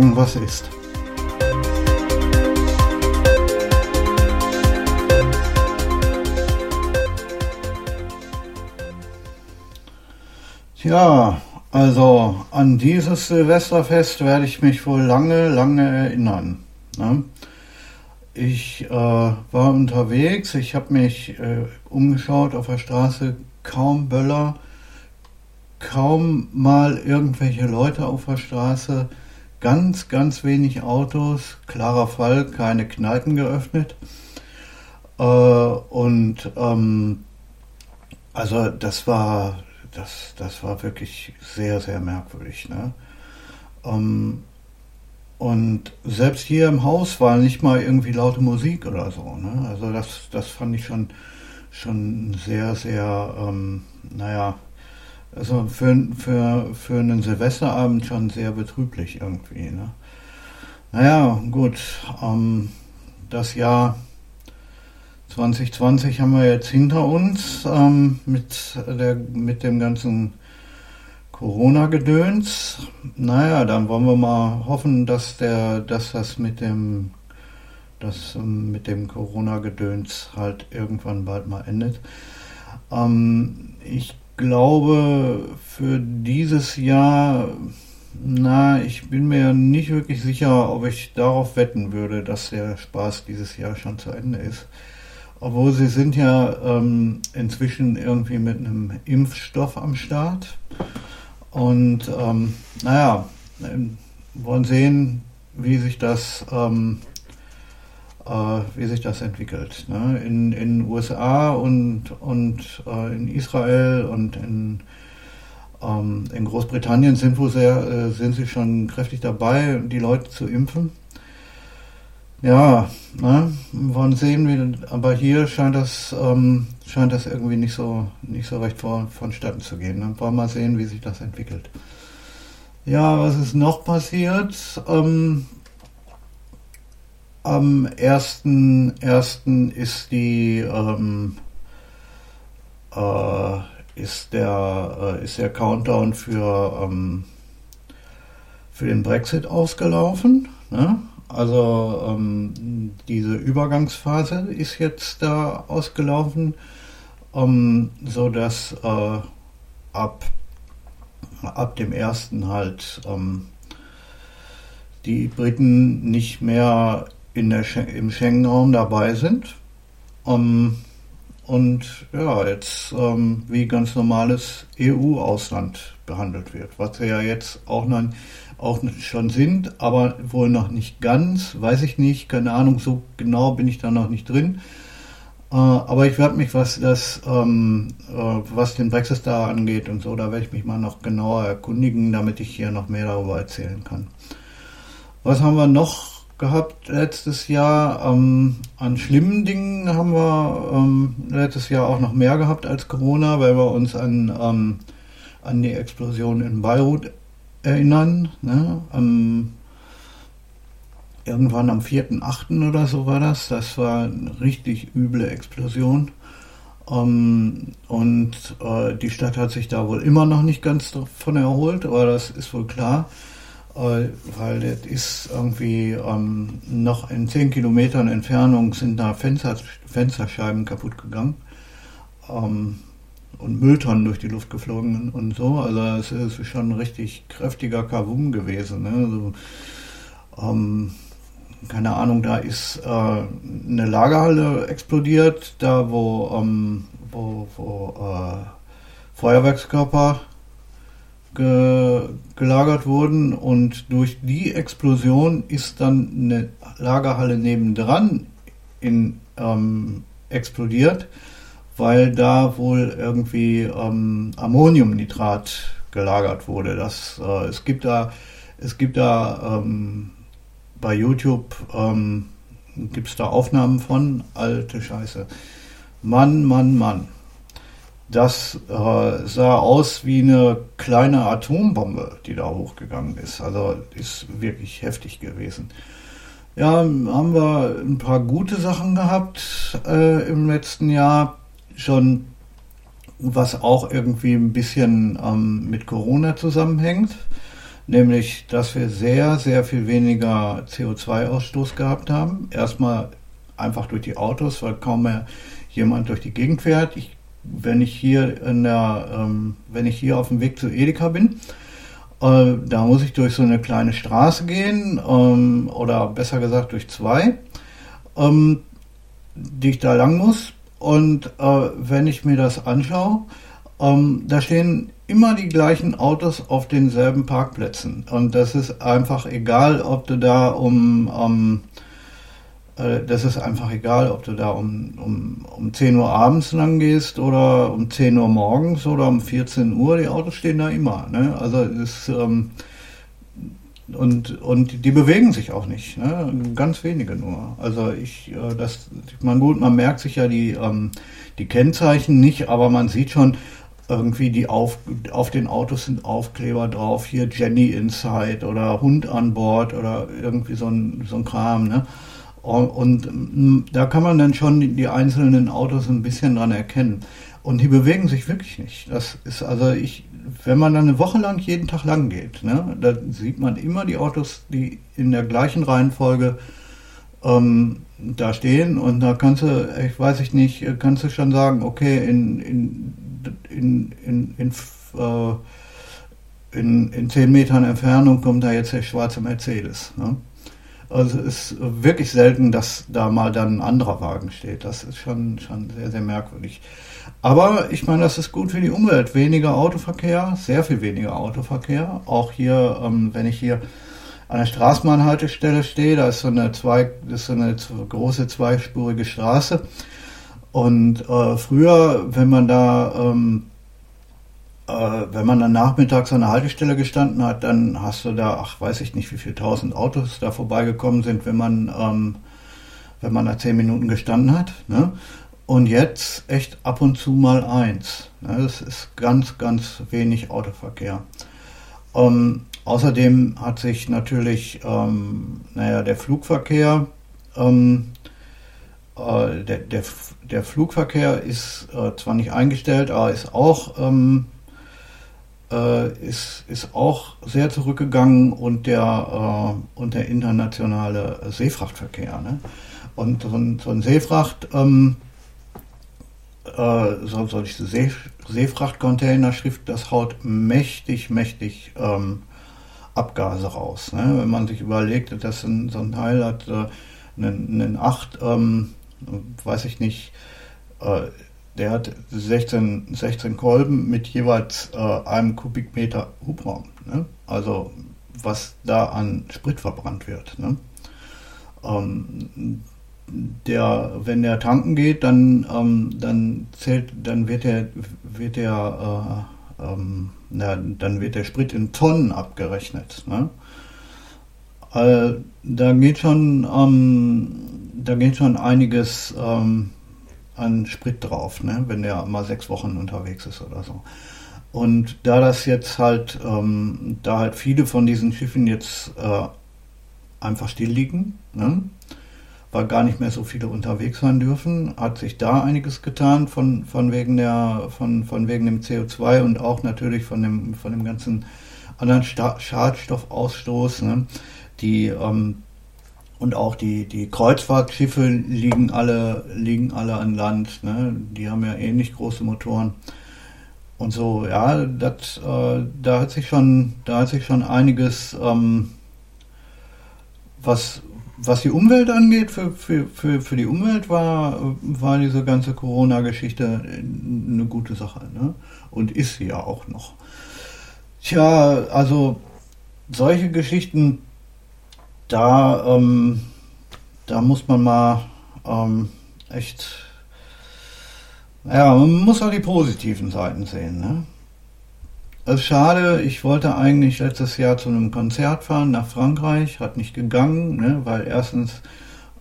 sagen, was ist. Ja, also an dieses Silvesterfest werde ich mich wohl lange, lange erinnern. Ne? Ich äh, war unterwegs, ich habe mich äh, umgeschaut auf der Straße, kaum Böller, kaum mal irgendwelche Leute auf der Straße, ganz, ganz wenig Autos, klarer Fall, keine Kneipen geöffnet. Äh, und ähm, also das war, das, das war wirklich sehr, sehr merkwürdig. Ne? Ähm, und selbst hier im Haus war nicht mal irgendwie laute Musik oder so. Ne? Also das, das fand ich schon, schon sehr, sehr, ähm, naja, also für, für, für einen Silvesterabend schon sehr betrüblich irgendwie. Ne? Naja, gut, ähm, das Jahr 2020 haben wir jetzt hinter uns ähm, mit, der, mit dem ganzen Corona-Gedöns. Naja, dann wollen wir mal hoffen, dass der, dass das mit dem, das ähm, dem Corona-Gedöns halt irgendwann bald mal endet. Ähm, ich glaube, für dieses Jahr, na, ich bin mir nicht wirklich sicher, ob ich darauf wetten würde, dass der Spaß dieses Jahr schon zu Ende ist. Obwohl sie sind ja ähm, inzwischen irgendwie mit einem Impfstoff am Start. Und ähm, naja, wollen sehen, wie sich das, ähm, äh, wie sich das entwickelt. Ne? In den USA und, und äh, in Israel und in, ähm, in Großbritannien sind, wo sehr, äh, sind sie schon kräftig dabei, die Leute zu impfen. Ja, ne, wollen sehen, wie, aber hier scheint das, ähm, scheint das irgendwie nicht so, nicht so recht vor, vonstatten zu gehen. Ne? Wollen mal sehen, wie sich das entwickelt. Ja, was ist noch passiert? Ähm, am 1.1. ist die, ähm, äh, ist der, äh, ist der Countdown für, ähm, für den Brexit ausgelaufen. Ne? Also ähm, diese Übergangsphase ist jetzt da ausgelaufen, ähm, so dass äh, ab ab dem ersten halt ähm, die Briten nicht mehr in der Schen im Schengen-Raum dabei sind. Ähm, und ja, jetzt ähm, wie ganz normales EU-Ausland behandelt wird, was ja jetzt auch noch auch schon sind, aber wohl noch nicht ganz, weiß ich nicht, keine Ahnung, so genau bin ich da noch nicht drin. Äh, aber ich werde mich, was das, ähm, äh, was den Brexit da angeht und so, da werde ich mich mal noch genauer erkundigen, damit ich hier noch mehr darüber erzählen kann. Was haben wir noch gehabt letztes Jahr? Ähm, an schlimmen Dingen haben wir ähm, letztes Jahr auch noch mehr gehabt als Corona, weil wir uns an, ähm, an die Explosion in Beirut erinnern. Ne? Am, irgendwann am 4.8. oder so war das. Das war eine richtig üble Explosion. Ähm, und äh, die Stadt hat sich da wohl immer noch nicht ganz davon erholt, aber das ist wohl klar, weil das ist irgendwie ähm, noch in 10 Kilometern Entfernung sind da Fenster, Fensterscheiben kaputt gegangen. Ähm, und Mülltonnen durch die Luft geflogen und so. Also es ist schon ein richtig kräftiger Kavum gewesen. Ne? Also, ähm, keine Ahnung, da ist äh, eine Lagerhalle explodiert, da wo, ähm, wo, wo äh, Feuerwerkskörper ge gelagert wurden und durch die Explosion ist dann eine Lagerhalle nebendran in, ähm, explodiert weil da wohl irgendwie ähm, Ammoniumnitrat gelagert wurde. Das, äh, es gibt da, es gibt da ähm, bei YouTube ähm, gibt es da Aufnahmen von alte Scheiße. Mann, Mann, Mann. Das äh, sah aus wie eine kleine Atombombe, die da hochgegangen ist. Also ist wirklich heftig gewesen. Ja, haben wir ein paar gute Sachen gehabt äh, im letzten Jahr schon, was auch irgendwie ein bisschen ähm, mit Corona zusammenhängt. nämlich, dass wir sehr, sehr viel weniger CO2-Ausstoß gehabt haben. Erstmal einfach durch die Autos, weil kaum mehr jemand durch die Gegend fährt. Ich, wenn ich hier in der, ähm, wenn ich hier auf dem Weg zu Edeka bin, äh, da muss ich durch so eine kleine Straße gehen, ähm, oder besser gesagt durch zwei, ähm, die ich da lang muss. Und äh, wenn ich mir das anschaue, ähm, da stehen immer die gleichen Autos auf denselben Parkplätzen. Und das ist einfach egal, ob du da um, um äh, das ist einfach egal, ob du da um, um, um 10 Uhr abends lang gehst oder um 10 Uhr morgens oder um 14 Uhr, die Autos stehen da immer. Ne? Also es ähm, und, und die bewegen sich auch nicht, ne? ganz wenige nur. Also ich, äh, das, man gut, man merkt sich ja die, ähm, die Kennzeichen nicht, aber man sieht schon, irgendwie die auf, auf den Autos sind Aufkleber drauf, hier Jenny Inside oder Hund an Bord oder irgendwie so ein, so ein Kram. Ne? Und, mm, da kann man dann schon die einzelnen Autos ein bisschen dran erkennen. Und die bewegen sich wirklich nicht. Das ist also ich, wenn man dann eine Woche lang jeden Tag lang geht, ne, da sieht man immer die Autos, die in der gleichen Reihenfolge ähm, da stehen und da kannst du, ich weiß ich nicht, kannst du schon sagen, okay, in, in in, in, in, äh, in, in 10 Metern Entfernung kommt da jetzt der schwarze Mercedes. Ne? Also es ist wirklich selten, dass da mal dann ein anderer Wagen steht. Das ist schon, schon sehr, sehr merkwürdig. Aber ich meine, das ist gut für die Umwelt. Weniger Autoverkehr, sehr viel weniger Autoverkehr. Auch hier, ähm, wenn ich hier an der Straßenbahnhaltestelle stehe, da ist so eine, zwei, ist so eine große zweispurige Straße. Und äh, früher, wenn man da, ähm, äh, wenn man dann nachmittags an der Haltestelle gestanden hat, dann hast du da, ach, weiß ich nicht, wie viele tausend Autos da vorbeigekommen sind, wenn man, ähm, wenn man da zehn Minuten gestanden hat. Ne? Und jetzt echt ab und zu mal eins. Ne? Das ist ganz, ganz wenig Autoverkehr. Ähm, außerdem hat sich natürlich, ähm, naja, der Flugverkehr ähm, äh, der, der, der, Flugverkehr ist äh, zwar nicht eingestellt, aber ist auch, ähm, äh, ist, ist auch sehr zurückgegangen und der, äh, und der internationale Seefrachtverkehr. Ne? Und so ein, so ein Seefracht, ähm, äh, so, so diese See, Seefrachtcontainerschrift, das haut mächtig, mächtig ähm, Abgase raus. Ne? Wenn man sich überlegt, dass ein, so ein Teil hat äh, einen, einen 8 ähm, weiß ich nicht, äh, der hat 16, 16 Kolben mit jeweils äh, einem Kubikmeter Hubraum. Ne? Also was da an Sprit verbrannt wird. Ne? Ähm, der, wenn der tanken geht, dann, ähm, dann zählt, dann wird der, wird der, äh, ähm, na, dann wird der Sprit in Tonnen abgerechnet. Ne? Äh, da geht schon, ähm, da geht schon einiges ähm, an Sprit drauf, ne? wenn der mal sechs Wochen unterwegs ist oder so. Und da das jetzt halt, ähm, da halt viele von diesen Schiffen jetzt äh, einfach still liegen, ne? weil gar nicht mehr so viele unterwegs sein dürfen, hat sich da einiges getan von, von, wegen, der, von, von wegen dem CO2 und auch natürlich von dem, von dem ganzen anderen Schadstoffausstoß. Ne? Die ähm, und auch die, die Kreuzfahrtschiffe liegen alle, liegen alle an Land. Ne? Die haben ja ähnlich große Motoren. Und so, ja, das, äh, da hat sich schon, da hat sich schon einiges, ähm, was, was die Umwelt angeht, für, für, für, für die Umwelt war, war diese ganze Corona-Geschichte eine gute Sache. Ne? Und ist sie ja auch noch. Tja, also solche Geschichten da, ähm, da muss man mal ähm, echt, ja, man muss auch die positiven Seiten sehen. Ne? Es ist schade, ich wollte eigentlich letztes Jahr zu einem Konzert fahren nach Frankreich, hat nicht gegangen, ne, weil erstens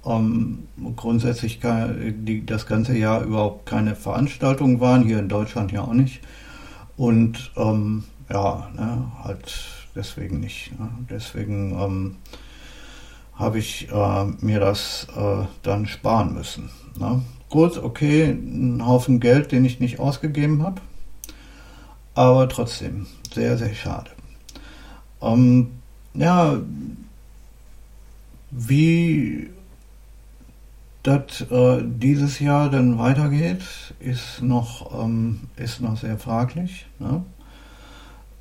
ähm, grundsätzlich die, das ganze Jahr überhaupt keine Veranstaltungen waren, hier in Deutschland ja auch nicht. Und ähm, ja, ne, halt deswegen nicht. Ne? Deswegen ähm, habe ich äh, mir das äh, dann sparen müssen. Ne? Gut, okay, ein Haufen Geld, den ich nicht ausgegeben habe, aber trotzdem sehr, sehr schade. Ähm, ja, wie das äh, dieses Jahr dann weitergeht, ist noch, ähm, ist noch sehr fraglich. Ne?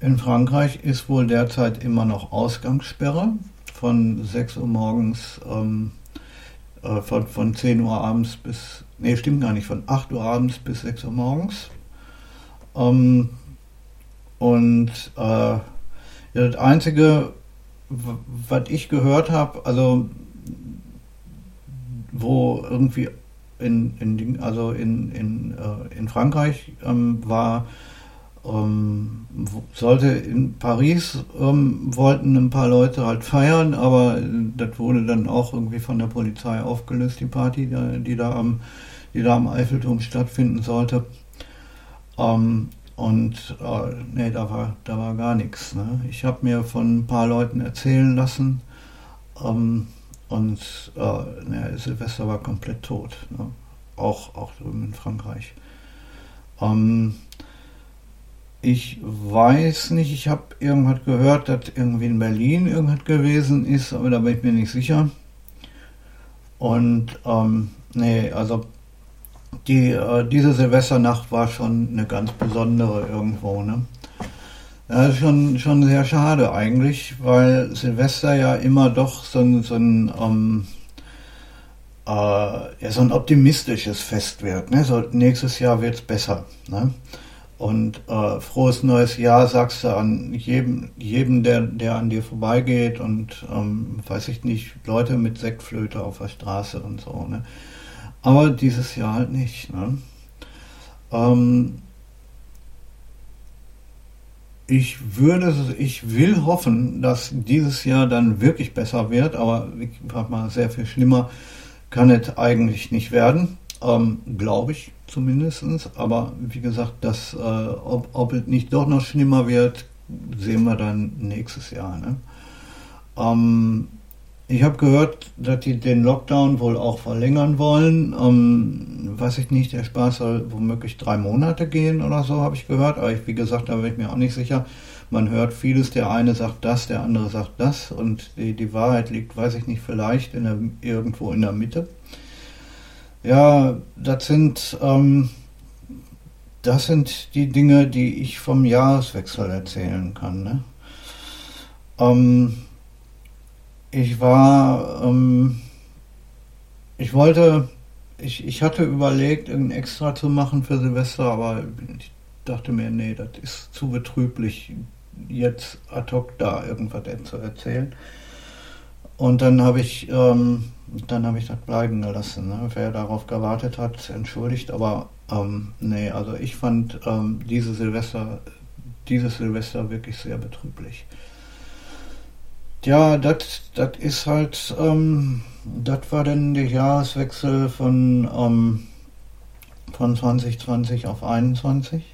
In Frankreich ist wohl derzeit immer noch Ausgangssperre von 6 Uhr morgens, ähm, äh, von, von 10 Uhr abends bis, nee, stimmt gar nicht, von 8 Uhr abends bis 6 Uhr morgens. Ähm, und äh, ja, das Einzige, was ich gehört habe, also wo irgendwie in, in, also in, in, äh, in Frankreich ähm, war, ähm, sollte in Paris ähm, wollten ein paar Leute halt feiern, aber das wurde dann auch irgendwie von der Polizei aufgelöst, die Party, die, da am, die da am Eiffelturm stattfinden sollte. Ähm, und äh, nee, da war, da war gar nichts. Ne? Ich habe mir von ein paar Leuten erzählen lassen ähm, und äh, ne, Silvester war komplett tot. Ne? Auch, auch drüben in Frankreich. Ähm, ich weiß nicht, ich habe irgendwas gehört, dass irgendwie in Berlin irgendwas gewesen ist, aber da bin ich mir nicht sicher. Und ähm, nee, also die, äh, diese Silvesternacht war schon eine ganz besondere irgendwo. Ne? Ja, schon, schon sehr schade eigentlich, weil Silvester ja immer doch so ein, so ein, ähm, äh, ja, so ein optimistisches Fest wird. Ne? So, nächstes Jahr wird es besser. Ne? Und äh, frohes neues Jahr sagst du an jedem, jedem der, der an dir vorbeigeht und ähm, weiß ich nicht, Leute mit Sektflöte auf der Straße und so. Ne? Aber dieses Jahr halt nicht. Ne? Ähm, ich würde, ich will hoffen, dass dieses Jahr dann wirklich besser wird, aber ich sag mal, sehr viel schlimmer kann es eigentlich nicht werden. Ähm, Glaube ich zumindest. Aber wie gesagt, dass, äh, ob, ob es nicht doch noch schlimmer wird, sehen wir dann nächstes Jahr. Ne? Ähm, ich habe gehört, dass die den Lockdown wohl auch verlängern wollen. Ähm, weiß ich nicht, der Spaß soll womöglich drei Monate gehen oder so, habe ich gehört. Aber ich, wie gesagt, da bin ich mir auch nicht sicher. Man hört vieles, der eine sagt das, der andere sagt das. Und die, die Wahrheit liegt, weiß ich nicht, vielleicht in der, irgendwo in der Mitte. Ja, das sind, ähm, das sind die Dinge, die ich vom Jahreswechsel erzählen kann. Ne? Ähm, ich war, ähm, ich wollte, ich, ich hatte überlegt, irgendein Extra zu machen für Silvester, aber ich dachte mir, nee, das ist zu betrüblich, jetzt ad hoc da irgendwas zu erzählen. Und dann habe ich, ähm, dann habe ich das bleiben gelassen. Ne? Wer darauf gewartet hat, entschuldigt, aber ähm, nee, also ich fand ähm, diese Silvester, dieses Silvester wirklich sehr betrüblich. Ja, das ist halt, ähm, das war dann der Jahreswechsel von, ähm, von 2020 auf 21.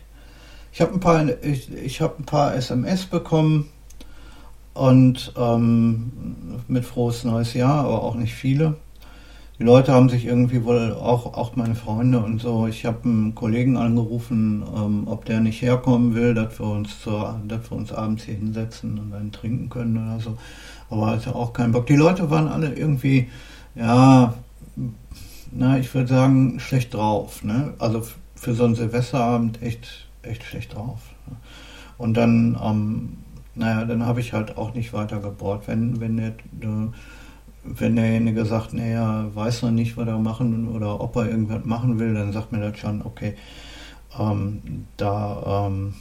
Ich habe ein paar, ich, ich habe ein paar SMS bekommen und ähm, mit frohes neues Jahr, aber auch nicht viele die Leute haben sich irgendwie wohl auch, auch meine Freunde und so. Ich habe einen Kollegen angerufen, ähm, ob der nicht herkommen will, dass wir uns zur, dass wir uns abends hier hinsetzen und dann trinken können oder so. Aber hatte auch keinen Bock. Die Leute waren alle irgendwie, ja, na, ich würde sagen, schlecht drauf. Ne? Also für so einen Silvesterabend echt, echt schlecht drauf. Und dann, ähm, naja, dann habe ich halt auch nicht weiter gebohrt. Wenn, wenn der, äh, wenn derjenige sagt, naja, weiß noch nicht, was er machen oder ob er irgendwas machen will, dann sagt mir das schon, okay, ähm, da, ähm,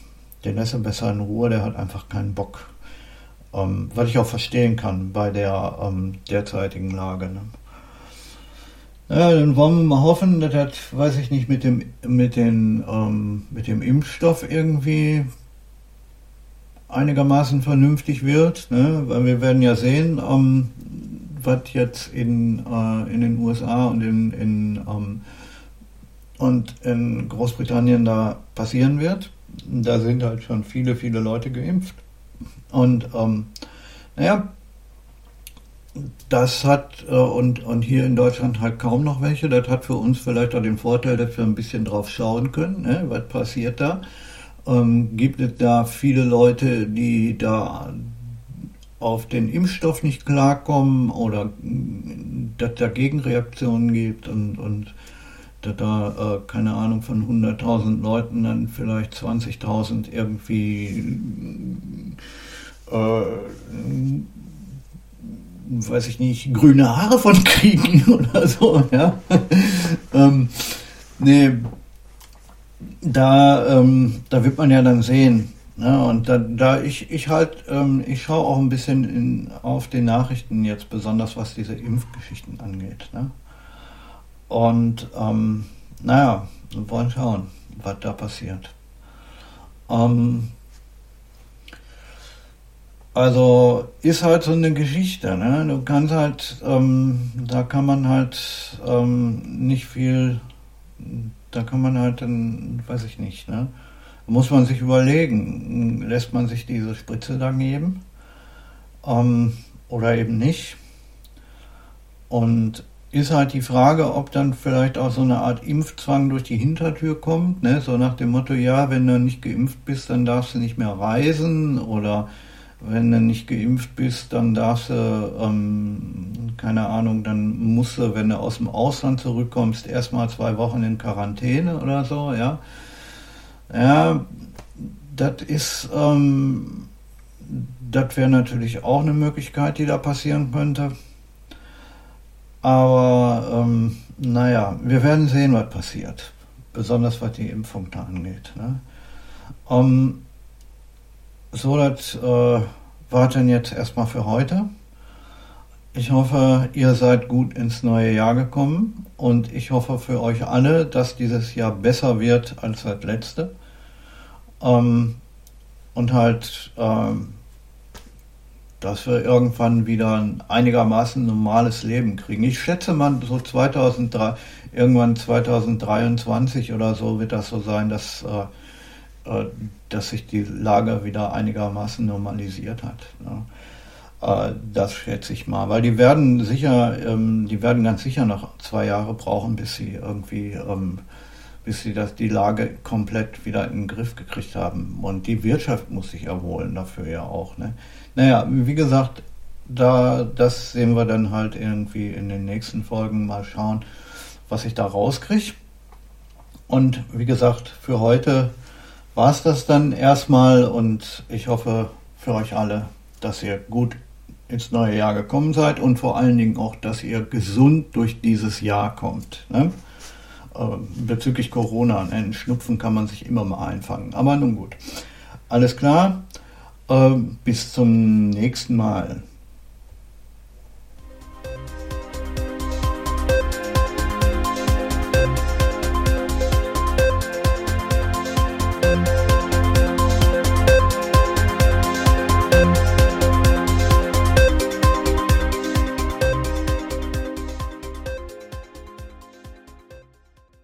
den lässt er besser in Ruhe, der hat einfach keinen Bock. Ähm, was ich auch verstehen kann bei der ähm, derzeitigen Lage. Ne? Ja, dann wollen wir mal hoffen, dass das, weiß ich nicht, mit dem, mit den, ähm, mit dem Impfstoff irgendwie einigermaßen vernünftig wird, ne? weil wir werden ja sehen, ähm, was jetzt in, äh, in den USA und in, in, ähm, und in Großbritannien da passieren wird. Da sind halt schon viele, viele Leute geimpft. Und ähm, naja, das hat, äh, und, und hier in Deutschland halt kaum noch welche. Das hat für uns vielleicht auch den Vorteil, dass wir ein bisschen drauf schauen können, ne? was passiert da. Ähm, gibt es da viele Leute, die da auf den Impfstoff nicht klarkommen oder mm, dass da Gegenreaktionen gibt und, und dass da, äh, keine Ahnung, von 100.000 Leuten dann vielleicht 20.000 irgendwie, äh, weiß ich nicht, grüne Haare von kriegen oder so, ja. ähm, nee, da, ähm, da wird man ja dann sehen. Ne? Und da, da ich, ich halt, ähm, ich schaue auch ein bisschen in, auf die Nachrichten jetzt, besonders was diese Impfgeschichten angeht. Ne? Und ähm, naja, wir wollen schauen, was da passiert. Ähm, also ist halt so eine Geschichte. Ne? Du kannst halt, ähm, da kann man halt ähm, nicht viel da kann man halt dann, weiß ich nicht, ne? Muss man sich überlegen, lässt man sich diese Spritze dann geben ähm, oder eben nicht. Und ist halt die Frage, ob dann vielleicht auch so eine Art Impfzwang durch die Hintertür kommt, ne? so nach dem Motto, ja, wenn du nicht geimpft bist, dann darfst du nicht mehr reisen oder wenn du nicht geimpft bist, dann darfst du, ähm, keine Ahnung, dann musst du, wenn du aus dem Ausland zurückkommst, erstmal zwei Wochen in Quarantäne oder so, ja. Ja, das ist, ähm, das wäre natürlich auch eine Möglichkeit, die da passieren könnte. Aber, ähm, naja, wir werden sehen, was passiert. Besonders was die Impfung da angeht. Ne? Ähm, so, das äh, war dann jetzt erstmal für heute. Ich hoffe, ihr seid gut ins neue Jahr gekommen und ich hoffe für euch alle, dass dieses Jahr besser wird als das letzte. Ähm, und halt, ähm, dass wir irgendwann wieder ein einigermaßen normales Leben kriegen. Ich schätze mal, so 2003, irgendwann 2023 oder so wird das so sein, dass äh, dass sich die Lage wieder einigermaßen normalisiert hat. Ne? Äh, das schätze ich mal, weil die werden sicher, ähm, die werden ganz sicher noch zwei Jahre brauchen, bis sie irgendwie, ähm, bis sie das, die Lage komplett wieder in den Griff gekriegt haben. Und die Wirtschaft muss sich erholen dafür ja auch. Ne? Naja, wie gesagt, da, das sehen wir dann halt irgendwie in den nächsten Folgen mal schauen, was ich da rauskriege. Und wie gesagt, für heute war es das dann erstmal und ich hoffe für euch alle, dass ihr gut ins neue Jahr gekommen seid und vor allen Dingen auch, dass ihr gesund durch dieses Jahr kommt. Ne? Äh, bezüglich Corona, einen Schnupfen kann man sich immer mal einfangen. Aber nun gut. Alles klar. Äh, bis zum nächsten Mal.